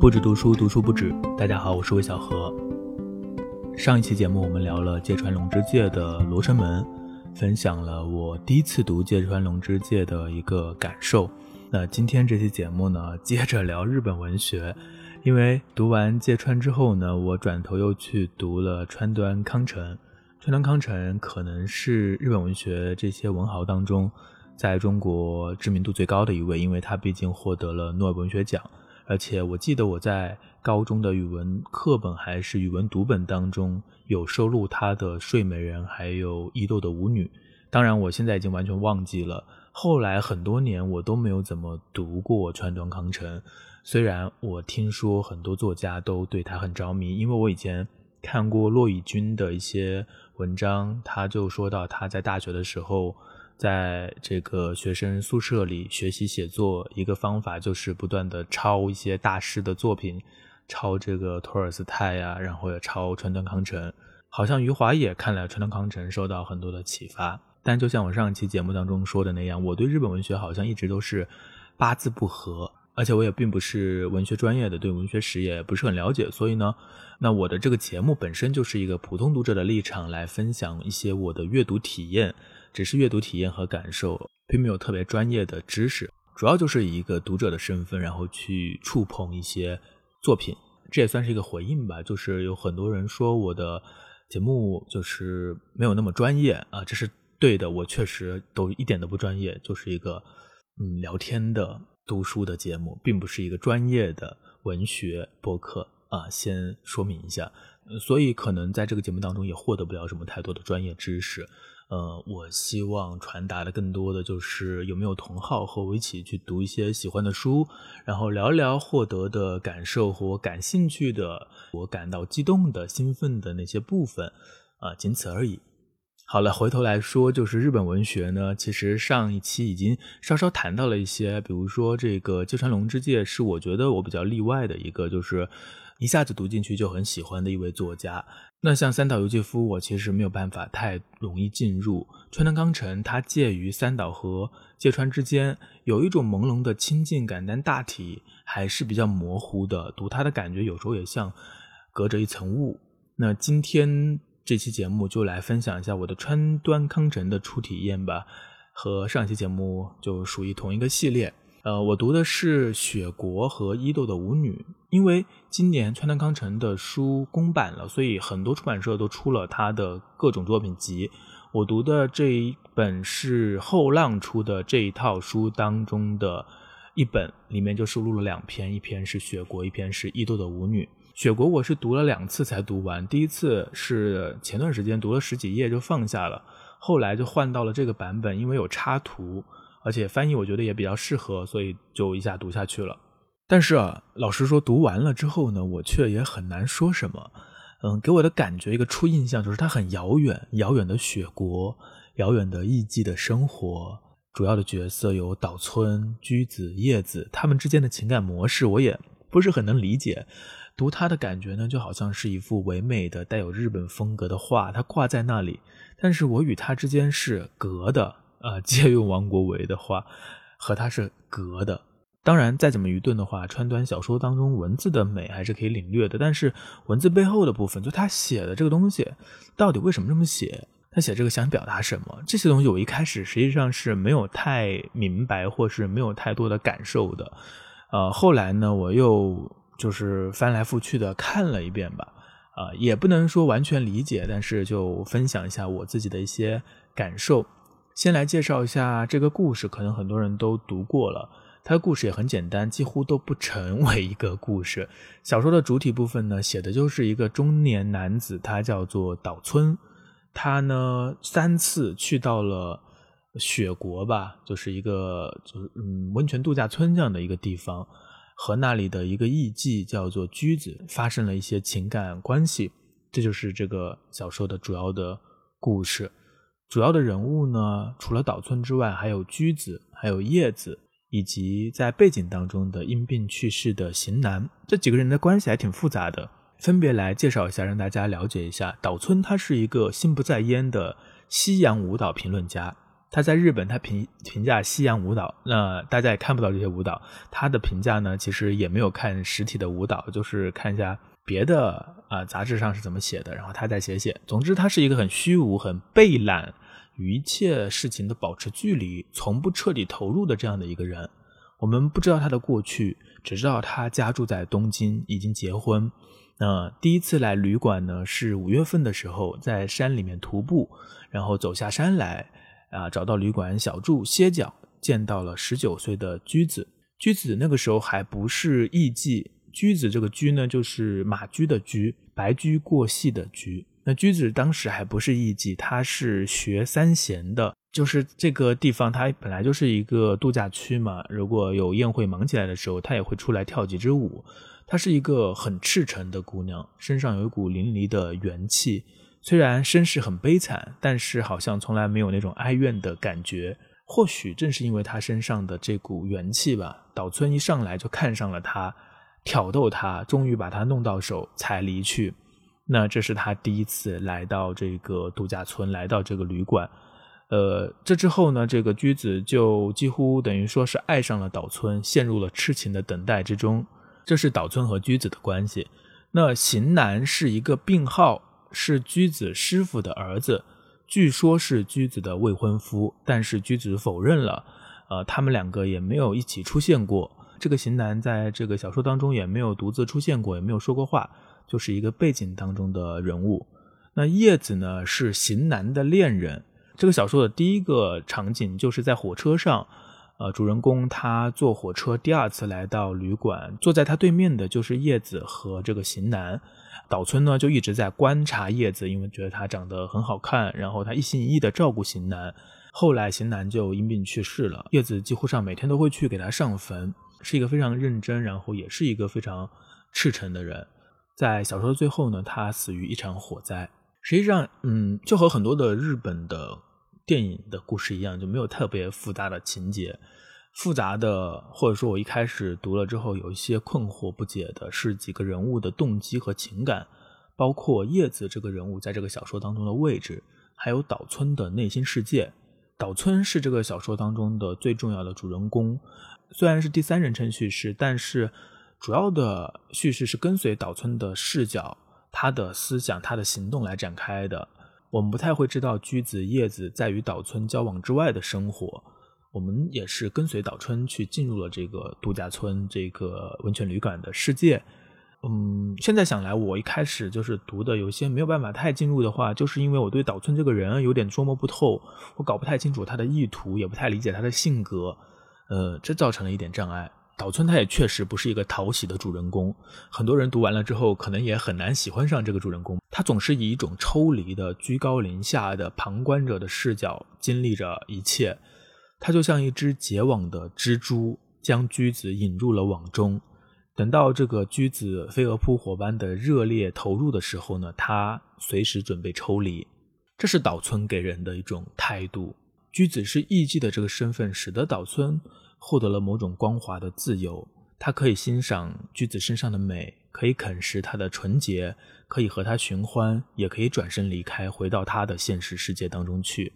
不止读书，读书不止。大家好，我是魏小何。上一期节目我们聊了芥川龙之介的《罗生门》，分享了我第一次读芥川龙之介的一个感受。那今天这期节目呢，接着聊日本文学。因为读完芥川之后呢，我转头又去读了川端康成。川端康成可能是日本文学这些文豪当中，在中国知名度最高的一位，因为他毕竟获得了诺贝尔文学奖。而且我记得我在高中的语文课本还是语文读本当中有收录他的《睡美人》还有伊豆的舞女，当然我现在已经完全忘记了。后来很多年我都没有怎么读过川端康成，虽然我听说很多作家都对他很着迷，因为我以前看过骆以军的一些文章，他就说到他在大学的时候。在这个学生宿舍里学习写作，一个方法就是不断的抄一些大师的作品，抄这个托尔斯泰呀，然后也抄川端康成。好像余华也看了川端康成，受到很多的启发。但就像我上一期节目当中说的那样，我对日本文学好像一直都是八字不合，而且我也并不是文学专业的，对文学史也不是很了解。所以呢，那我的这个节目本身就是一个普通读者的立场来分享一些我的阅读体验。只是阅读体验和感受，并没有特别专业的知识，主要就是以一个读者的身份，然后去触碰一些作品，这也算是一个回应吧。就是有很多人说我的节目就是没有那么专业啊，这是对的，我确实都一点都不专业，就是一个嗯聊天的读书的节目，并不是一个专业的文学播客啊，先说明一下，所以可能在这个节目当中也获得不了什么太多的专业知识。呃，我希望传达的更多的就是有没有同好和我一起去读一些喜欢的书，然后聊一聊获得的感受和我感兴趣的、我感到激动的、兴奋的那些部分，啊，仅此而已。好了，回头来说，就是日本文学呢，其实上一期已经稍稍谈到了一些，比如说这个芥川龙之介是我觉得我比较例外的一个，就是一下子读进去就很喜欢的一位作家。那像三岛由纪夫，我其实没有办法太容易进入。川端康成，他介于三岛和芥川之间，有一种朦胧的亲近感，但大体还是比较模糊的。读他的感觉，有时候也像隔着一层雾。那今天这期节目就来分享一下我的川端康成的初体验吧，和上期节目就属于同一个系列。呃，我读的是雪国和伊豆的舞女，因为今年川端康成的书公版了，所以很多出版社都出了他的各种作品集。我读的这一本是后浪出的这一套书当中的一本，里面就收录了两篇，一篇是雪国，一篇是伊豆的舞女。雪国我是读了两次才读完，第一次是前段时间读了十几页就放下了，后来就换到了这个版本，因为有插图。而且翻译我觉得也比较适合，所以就一下读下去了。但是啊，老实说，读完了之后呢，我却也很难说什么。嗯，给我的感觉一个初印象就是它很遥远，遥远的雪国，遥远的艺伎的生活。主要的角色有岛村、居子、叶子，他们之间的情感模式我也不是很能理解。读它的感觉呢，就好像是一幅唯美的、带有日本风格的画，它挂在那里，但是我与它之间是隔的。呃，借用王国维的话，和他是隔的。当然，再怎么愚钝的话，川端小说当中文字的美还是可以领略的。但是文字背后的部分，就他写的这个东西，到底为什么这么写？他写这个想表达什么？这些东西我一开始实际上是没有太明白，或是没有太多的感受的。呃，后来呢，我又就是翻来覆去的看了一遍吧。啊，也不能说完全理解，但是就分享一下我自己的一些感受。先来介绍一下这个故事，可能很多人都读过了。它的故事也很简单，几乎都不成为一个故事。小说的主体部分呢，写的就是一个中年男子，他叫做岛村。他呢三次去到了雪国吧，就是一个就是嗯温泉度假村这样的一个地方，和那里的一个艺妓叫做居子发生了一些情感关系。这就是这个小说的主要的故事。主要的人物呢，除了岛村之外，还有驹子，还有叶子，以及在背景当中的因病去世的型男。这几个人的关系还挺复杂的，分别来介绍一下，让大家了解一下。岛村他是一个心不在焉的西洋舞蹈评论家，他在日本，他评评价西洋舞蹈，那大家也看不到这些舞蹈。他的评价呢，其实也没有看实体的舞蹈，就是看一下别的啊杂志上是怎么写的，然后他再写写。总之，他是一个很虚无、很背懒，与一切事情都保持距离，从不彻底投入的这样的一个人。我们不知道他的过去，只知道他家住在东京，已经结婚。那第一次来旅馆呢，是五月份的时候，在山里面徒步，然后走下山来。啊，找到旅馆小住歇脚，见到了十九岁的驹子。驹子那个时候还不是艺妓，驹子这个驹呢，就是马驹的驹，白驹过隙的驹。那驹子当时还不是艺妓，他是学三弦的，就是这个地方它本来就是一个度假区嘛。如果有宴会忙起来的时候，他也会出来跳几支舞。她是一个很赤诚的姑娘，身上有一股淋漓的元气。虽然身世很悲惨，但是好像从来没有那种哀怨的感觉。或许正是因为他身上的这股元气吧，岛村一上来就看上了他，挑逗他，终于把他弄到手才离去。那这是他第一次来到这个度假村，来到这个旅馆。呃，这之后呢，这个驹子就几乎等于说是爱上了岛村，陷入了痴情的等待之中。这是岛村和驹子的关系。那型男是一个病号。是居子师傅的儿子，据说是居子的未婚夫，但是居子否认了。呃，他们两个也没有一起出现过。这个型男在这个小说当中也没有独自出现过，也没有说过话，就是一个背景当中的人物。那叶子呢，是型男的恋人。这个小说的第一个场景就是在火车上，呃，主人公他坐火车第二次来到旅馆，坐在他对面的就是叶子和这个型男。岛村呢就一直在观察叶子，因为觉得她长得很好看，然后他一心一意的照顾型男。后来型男就因病去世了，叶子几乎上每天都会去给他上坟，是一个非常认真，然后也是一个非常赤诚的人。在小说的最后呢，他死于一场火灾。实际上，嗯，就和很多的日本的电影的故事一样，就没有特别复杂的情节。复杂的，或者说，我一开始读了之后有一些困惑不解的是几个人物的动机和情感，包括叶子这个人物在这个小说当中的位置，还有岛村的内心世界。岛村是这个小说当中的最重要的主人公，虽然是第三人称叙事，但是主要的叙事是跟随岛村的视角、他的思想、他的行动来展开的。我们不太会知道居子、叶子在与岛村交往之外的生活。我们也是跟随岛村去进入了这个度假村、这个温泉旅馆的世界。嗯，现在想来，我一开始就是读的有些没有办法太进入的话，就是因为我对岛村这个人有点捉摸不透，我搞不太清楚他的意图，也不太理解他的性格，呃，这造成了一点障碍。岛村他也确实不是一个讨喜的主人公，很多人读完了之后，可能也很难喜欢上这个主人公。他总是以一种抽离的、居高临下的旁观者的视角经历着一切。他就像一只结网的蜘蛛，将驹子引入了网中。等到这个驹子飞蛾扑火般的热烈投入的时候呢，他随时准备抽离。这是岛村给人的一种态度。驹子是艺妓的这个身份，使得岛村获得了某种光滑的自由。他可以欣赏驹子身上的美，可以啃食她的纯洁，可以和她寻欢，也可以转身离开，回到他的现实世界当中去。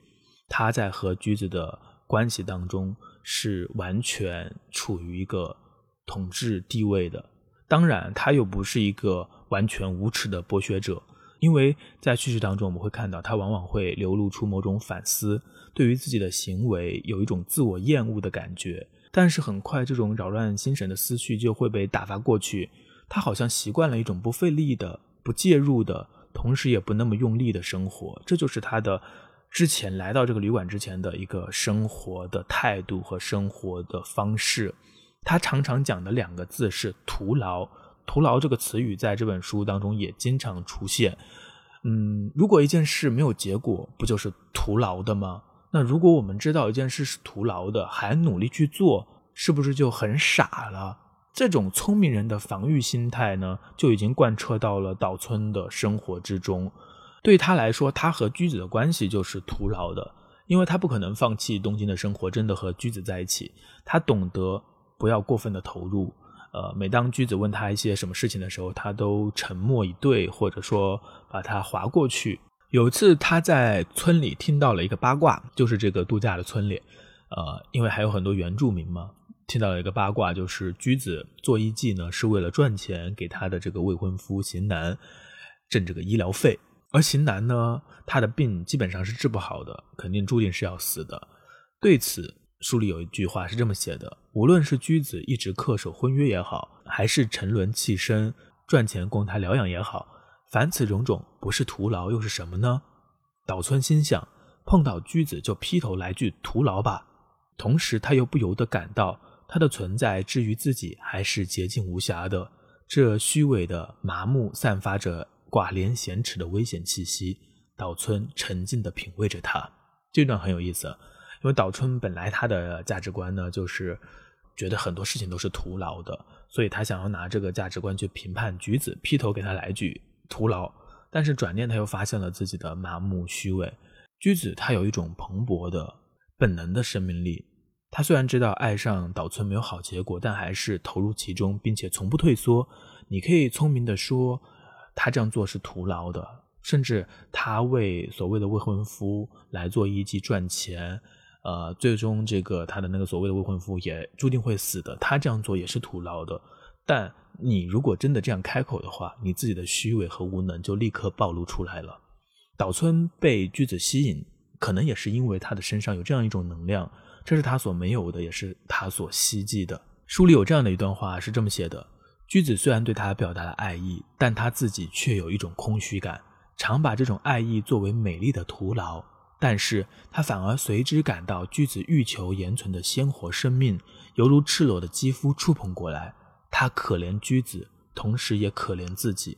他在和驹子的。关系当中是完全处于一个统治地位的，当然他又不是一个完全无耻的剥削者，因为在叙事当中我们会看到他往往会流露出某种反思，对于自己的行为有一种自我厌恶的感觉，但是很快这种扰乱心神的思绪就会被打发过去，他好像习惯了一种不费力的、不介入的，同时也不那么用力的生活，这就是他的。之前来到这个旅馆之前的一个生活的态度和生活的方式，他常常讲的两个字是“徒劳”。徒劳这个词语在这本书当中也经常出现。嗯，如果一件事没有结果，不就是徒劳的吗？那如果我们知道一件事是徒劳的，还努力去做，是不是就很傻了？这种聪明人的防御心态呢，就已经贯彻到了岛村的生活之中。对他来说，他和居子的关系就是徒劳的，因为他不可能放弃东京的生活，真的和居子在一起。他懂得不要过分的投入，呃，每当居子问他一些什么事情的时候，他都沉默以对，或者说把他划过去。有一次他在村里听到了一个八卦，就是这个度假的村里，呃，因为还有很多原住民嘛，听到了一个八卦，就是居子做艺妓呢是为了赚钱给他的这个未婚夫邢南挣这个医疗费，而邢南呢他的病基本上是治不好的，肯定注定是要死的。对此。书里有一句话是这么写的：无论是居子一直恪守婚约也好，还是沉沦弃身赚钱供他疗养也好，凡此种种，不是徒劳又是什么呢？岛村心想，碰到居子就劈头来句徒劳吧。同时，他又不由得感到他的存在至于自己还是洁净无瑕的。这虚伪的麻木，散发着寡廉鲜耻的危险气息。岛村沉静地品味着它。这段很有意思。因为岛村本来他的价值观呢，就是觉得很多事情都是徒劳的，所以他想要拿这个价值观去评判橘子，劈头给他来句徒劳。但是转念他又发现了自己的麻木虚伪。橘子他有一种蓬勃的本能的生命力，他虽然知道爱上岛村没有好结果，但还是投入其中，并且从不退缩。你可以聪明的说，他这样做是徒劳的，甚至他为所谓的未婚夫来做艺妓赚钱。呃，最终这个他的那个所谓的未婚夫也注定会死的，他这样做也是徒劳的。但你如果真的这样开口的话，你自己的虚伪和无能就立刻暴露出来了。岛村被句子吸引，可能也是因为他的身上有这样一种能量，这是他所没有的，也是他所希冀的。书里有这样的一段话是这么写的：句子虽然对他表达了爱意，但他自己却有一种空虚感，常把这种爱意作为美丽的徒劳。但是他反而随之感到居子欲求延存的鲜活生命，犹如赤裸的肌肤触碰过来。他可怜居子，同时也可怜自己。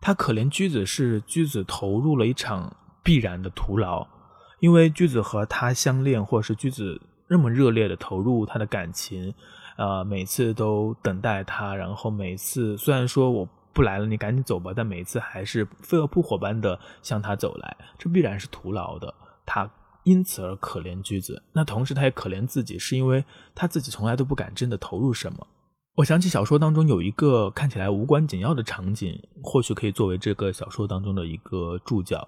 他可怜居子是居子投入了一场必然的徒劳，因为居子和他相恋，或是居子那么热烈的投入他的感情，呃，每次都等待他，然后每次虽然说我。不来了，你赶紧走吧。但每次还是飞蛾扑火般的向他走来，这必然是徒劳的。他因此而可怜居子，那同时他也可怜自己，是因为他自己从来都不敢真的投入什么。我想起小说当中有一个看起来无关紧要的场景，或许可以作为这个小说当中的一个注脚。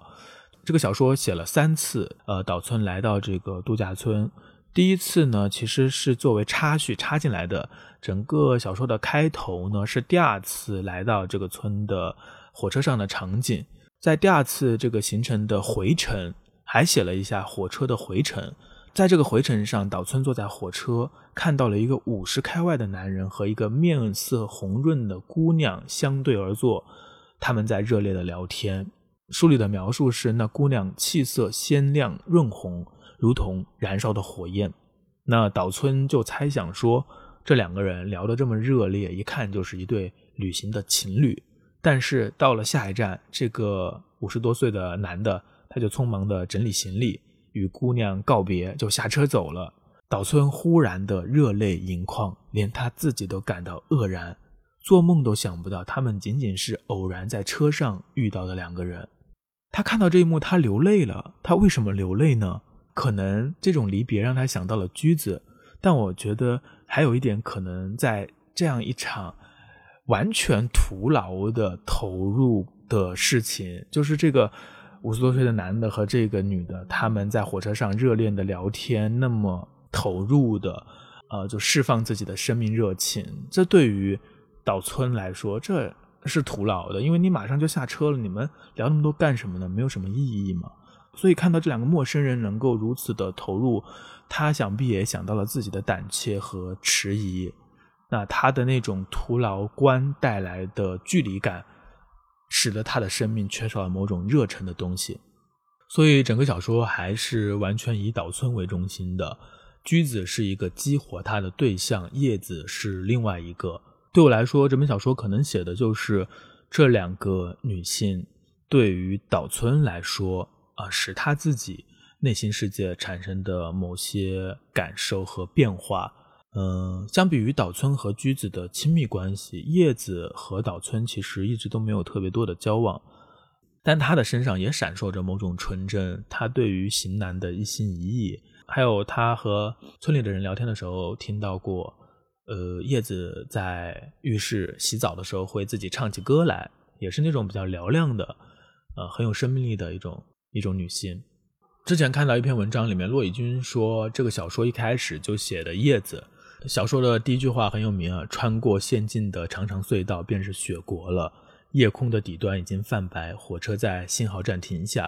这个小说写了三次，呃，岛村来到这个度假村。第一次呢，其实是作为插叙插进来的。整个小说的开头呢，是第二次来到这个村的火车上的场景。在第二次这个行程的回程，还写了一下火车的回程。在这个回程上，岛村坐在火车，看到了一个五十开外的男人和一个面色红润的姑娘相对而坐，他们在热烈的聊天。书里的描述是，那姑娘气色鲜亮润红。如同燃烧的火焰，那岛村就猜想说，这两个人聊得这么热烈，一看就是一对旅行的情侣。但是到了下一站，这个五十多岁的男的，他就匆忙的整理行李，与姑娘告别，就下车走了。岛村忽然的热泪盈眶，连他自己都感到愕然，做梦都想不到，他们仅仅是偶然在车上遇到的两个人。他看到这一幕，他流泪了。他为什么流泪呢？可能这种离别让他想到了驹子，但我觉得还有一点可能，在这样一场完全徒劳的投入的事情，就是这个五十多岁的男的和这个女的，他们在火车上热恋的聊天，那么投入的，呃，就释放自己的生命热情。这对于岛村来说，这是徒劳的，因为你马上就下车了，你们聊那么多干什么呢？没有什么意义嘛。所以看到这两个陌生人能够如此的投入，他想必也想到了自己的胆怯和迟疑。那他的那种徒劳观带来的距离感，使得他的生命缺少了某种热忱的东西。所以整个小说还是完全以岛村为中心的，驹子是一个激活他的对象，叶子是另外一个。对我来说，这本小说可能写的就是这两个女性对于岛村来说。啊，使他自己内心世界产生的某些感受和变化，嗯，相比于岛村和居子的亲密关系，叶子和岛村其实一直都没有特别多的交往，但他的身上也闪烁着某种纯真，他对于型男的一心一意，还有他和村里的人聊天的时候听到过，呃，叶子在浴室洗澡的时候会自己唱起歌来，也是那种比较嘹亮的。呃很有生命力的一种一种女性。之前看到一篇文章里面，骆以军说这个小说一开始就写的叶子。小说的第一句话很有名啊，穿过陷进的长长隧道，便是雪国了。夜空的底端已经泛白，火车在信号站停下。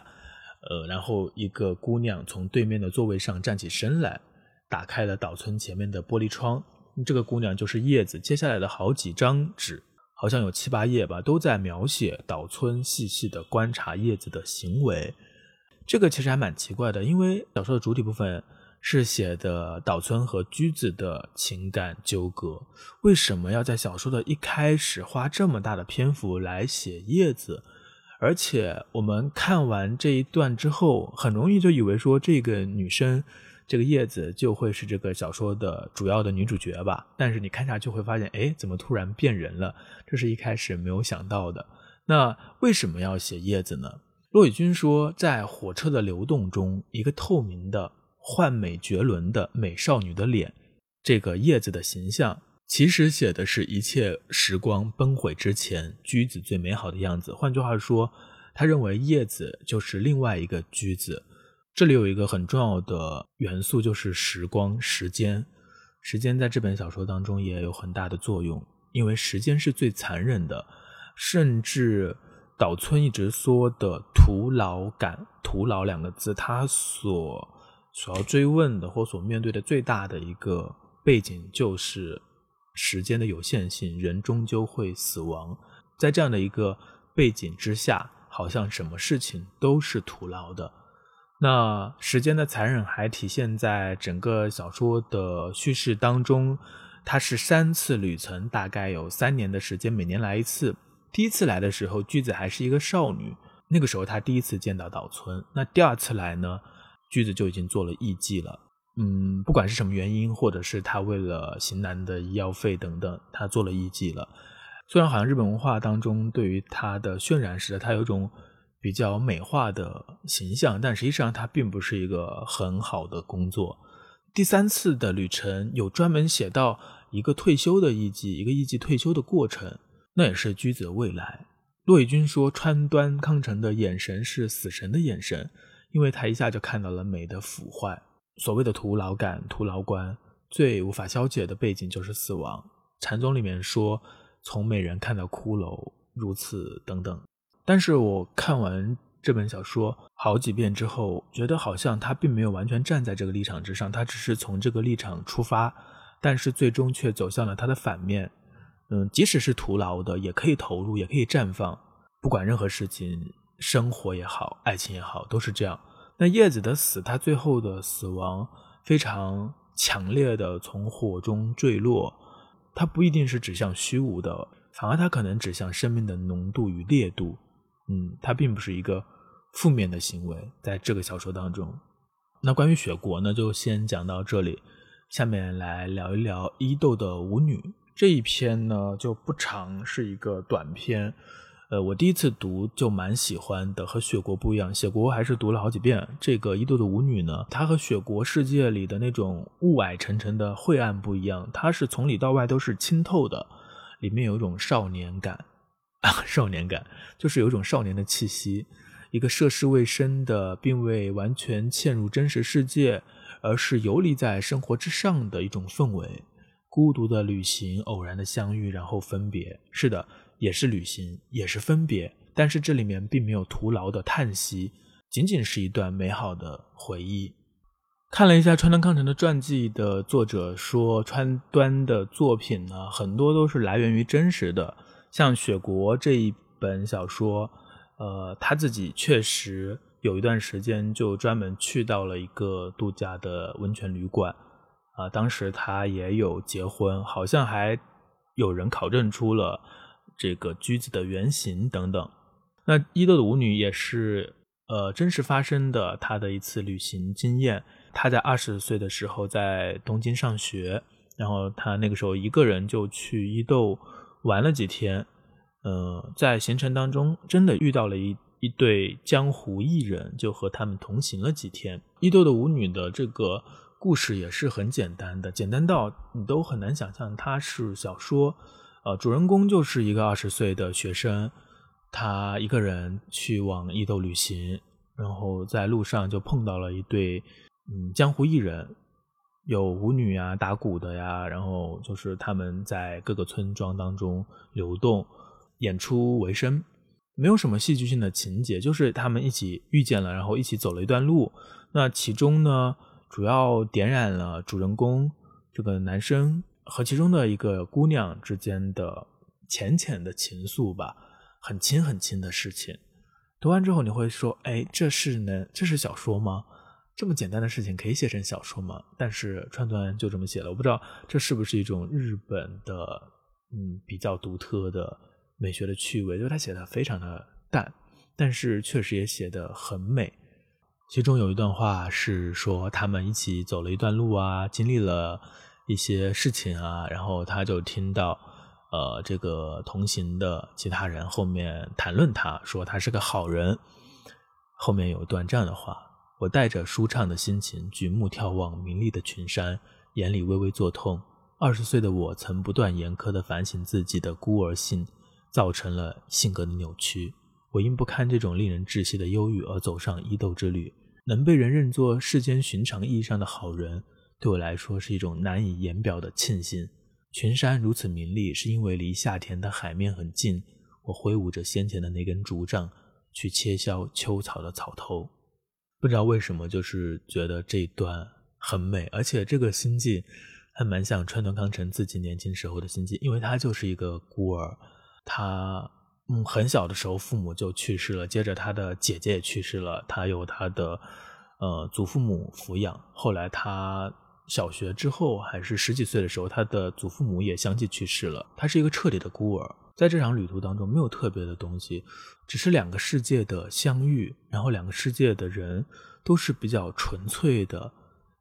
呃，然后一个姑娘从对面的座位上站起身来，打开了岛村前面的玻璃窗。这个姑娘就是叶子。接下来的好几张纸，好像有七八页吧，都在描写岛村细细的观察叶子的行为。这个其实还蛮奇怪的，因为小说的主体部分。是写的岛村和驹子的情感纠葛，为什么要在小说的一开始花这么大的篇幅来写叶子？而且我们看完这一段之后，很容易就以为说这个女生，这个叶子就会是这个小说的主要的女主角吧？但是你看下去会发现，哎，怎么突然变人了？这是一开始没有想到的。那为什么要写叶子呢？骆以军说，在火车的流动中，一个透明的。幻美绝伦的美少女的脸，这个叶子的形象，其实写的是一切时光崩毁之前橘子最美好的样子。换句话说，他认为叶子就是另外一个橘子。这里有一个很重要的元素，就是时光、时间。时间在这本小说当中也有很大的作用，因为时间是最残忍的，甚至岛村一直说的徒劳感，徒劳两个字，他所。所要追问的或所面对的最大的一个背景，就是时间的有限性，人终究会死亡。在这样的一个背景之下，好像什么事情都是徒劳的。那时间的残忍还体现在整个小说的叙事当中，它是三次旅程，大概有三年的时间，每年来一次。第一次来的时候，句子还是一个少女，那个时候她第一次见到岛村。那第二次来呢？句子就已经做了艺妓了，嗯，不管是什么原因，或者是他为了型男的医药费等等，他做了艺妓了。虽然好像日本文化当中对于他的渲染是他有种比较美化的形象，但实际上他并不是一个很好的工作。第三次的旅程有专门写到一个退休的艺妓，一个艺妓退休的过程，那也是居子的未来。骆以军说，川端康成的眼神是死神的眼神。因为他一下就看到了美的腐坏，所谓的徒劳感、徒劳观，最无法消解的背景就是死亡。禅宗里面说，从美人看到骷髅，如此等等。但是我看完这本小说好几遍之后，觉得好像他并没有完全站在这个立场之上，他只是从这个立场出发，但是最终却走向了他的反面。嗯，即使是徒劳的，也可以投入，也可以绽放，不管任何事情。生活也好，爱情也好，都是这样。那叶子的死，他最后的死亡非常强烈的从火中坠落，它不一定是指向虚无的，反而它可能指向生命的浓度与烈度。嗯，它并不是一个负面的行为，在这个小说当中。那关于雪国呢，就先讲到这里。下面来聊一聊伊豆的舞女这一篇呢，就不长，是一个短篇。呃，我第一次读就蛮喜欢的，和雪国不一样。雪国还是读了好几遍。这个伊豆的舞女呢，它和雪国世界里的那种雾霭沉沉的晦暗不一样，它是从里到外都是清透的，里面有一种少年感，少年感就是有一种少年的气息，一个涉世未深的，并未完全嵌入真实世界，而是游离在生活之上的一种氛围。孤独的旅行，偶然的相遇，然后分别。是的。也是旅行，也是分别，但是这里面并没有徒劳的叹息，仅仅是一段美好的回忆。看了一下川端康成的传记的作者说，川端的作品呢，很多都是来源于真实的。像《雪国》这一本小说，呃，他自己确实有一段时间就专门去到了一个度假的温泉旅馆，啊，当时他也有结婚，好像还有人考证出了。这个橘子的原型等等，那伊豆的舞女也是呃真实发生的，她的一次旅行经验。她在二十岁的时候在东京上学，然后她那个时候一个人就去伊豆玩了几天。嗯，在行程当中真的遇到了一一对江湖艺人，就和他们同行了几天。伊豆的舞女的这个故事也是很简单的，简单到你都很难想象它是小说。呃，主人公就是一个二十岁的学生，他一个人去往伊豆旅行，然后在路上就碰到了一对嗯江湖艺人，有舞女啊、打鼓的呀，然后就是他们在各个村庄当中流动演出为生，没有什么戏剧性的情节，就是他们一起遇见了，然后一起走了一段路。那其中呢，主要点染了主人公这个男生和其中的一个姑娘之间的浅浅的情愫吧。很轻很轻的事情，读完之后你会说：“哎，这是能这是小说吗？这么简单的事情可以写成小说吗？”但是川端就这么写了，我不知道这是不是一种日本的嗯比较独特的美学的趣味，就是他写的非常的淡，但是确实也写的很美。其中有一段话是说他们一起走了一段路啊，经历了一些事情啊，然后他就听到。呃，这个同行的其他人后面谈论他，说他是个好人。后面有一段这样的话：我带着舒畅的心情举目眺望明丽的群山，眼里微微作痛。二十岁的我曾不断严苛地反省自己的孤儿性，造成了性格的扭曲。我因不堪这种令人窒息的忧郁而走上伊豆之旅。能被人认作世间寻常意义上的好人，对我来说是一种难以言表的庆幸。群山如此明丽，是因为离夏天的海面很近。我挥舞着先前的那根竹杖，去切削秋草的草头。不知道为什么，就是觉得这一段很美，而且这个心境还蛮像川端康成自己年轻时候的心境，因为他就是一个孤儿，他嗯很小的时候父母就去世了，接着他的姐姐也去世了，他由他的呃祖父母抚养，后来他。小学之后，还是十几岁的时候，他的祖父母也相继去世了。他是一个彻底的孤儿，在这场旅途当中，没有特别的东西，只是两个世界的相遇，然后两个世界的人都是比较纯粹的，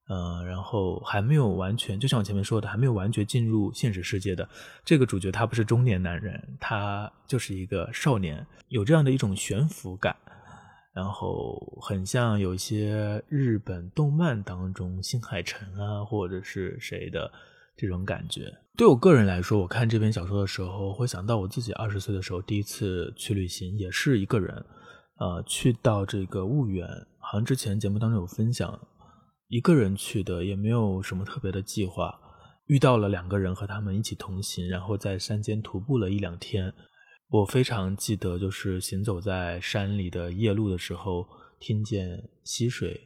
呃，然后还没有完全，就像我前面说的，还没有完全进入现实世界的这个主角，他不是中年男人，他就是一个少年，有这样的一种悬浮感。然后很像有一些日本动漫当中新海诚啊，或者是谁的这种感觉。对我个人来说，我看这篇小说的时候，会想到我自己二十岁的时候第一次去旅行，也是一个人，呃，去到这个婺源。好像之前节目当中有分享，一个人去的，也没有什么特别的计划，遇到了两个人和他们一起同行，然后在山间徒步了一两天。我非常记得，就是行走在山里的夜路的时候，听见溪水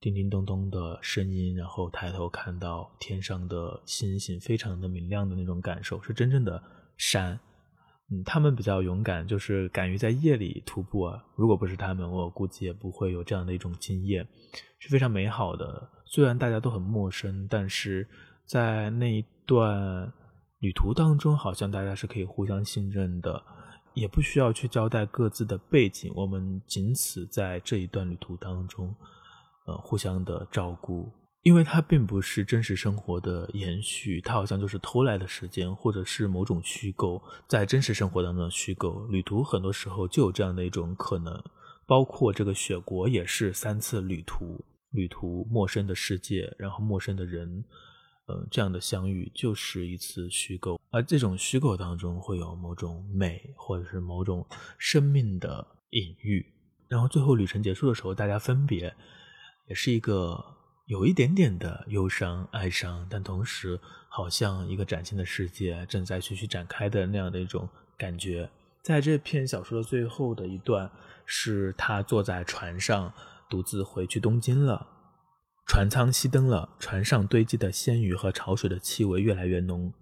叮叮咚咚的声音，然后抬头看到天上的星星，非常的明亮的那种感受，是真正的山。嗯，他们比较勇敢，就是敢于在夜里徒步啊。如果不是他们，我估计也不会有这样的一种经验，是非常美好的。虽然大家都很陌生，但是在那一段。旅途当中，好像大家是可以互相信任的，也不需要去交代各自的背景，我们仅此在这一段旅途当中，呃，互相的照顾，因为它并不是真实生活的延续，它好像就是偷来的时间，或者是某种虚构，在真实生活当中的虚构。旅途很多时候就有这样的一种可能，包括这个雪国也是三次旅途，旅途陌生的世界，然后陌生的人。呃，这样的相遇就是一次虚构，而这种虚构当中会有某种美，或者是某种生命的隐喻。然后最后旅程结束的时候，大家分别，也是一个有一点点的忧伤、哀伤，但同时好像一个崭新的世界正在徐徐展开的那样的一种感觉。在这篇小说的最后的一段，是他坐在船上，独自回去东京了。船舱熄灯了，船上堆积的鲜鱼和潮水的气味越来越浓。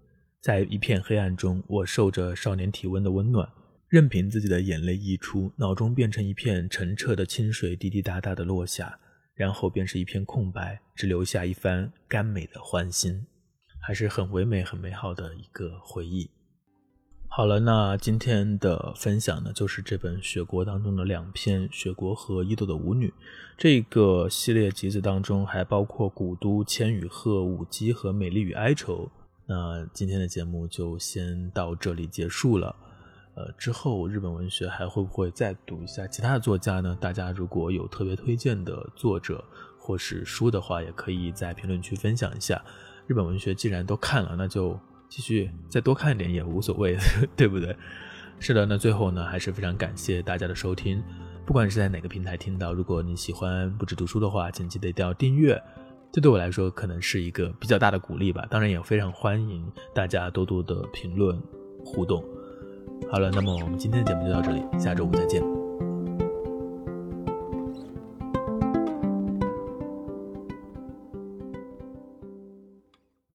在一片黑暗中，我受着少年体温的温暖，任凭自己的眼泪溢出，脑中变成一片澄澈的清水，滴滴答答的落下，然后便是一片空白，只留下一番甘美的欢欣，还是很唯美、很美好的一个回忆。好了，那今天的分享呢，就是这本《雪国》当中的两篇《雪国》和《伊豆的舞女》这个系列集子当中，还包括《古都》《千与鹤》《舞姬》和《美丽与哀愁》。那今天的节目就先到这里结束了。呃之后日本文学还会不会再读一下其他的作家呢？大家如果有特别推荐的作者或是书的话也可以在评论区分享一下。日本文学既然都看了那就继续再多看一点也无所谓 对不对？是的那最后呢还是非常感谢大家的收听。不管是在哪个平台听到如果你喜欢不止读书的话请记得一定要订阅。这对我来说可能是一个比较大的鼓励吧当然也非常欢迎大家多多的评论互动。好了那么我们今天的节目就到这里下周五再见。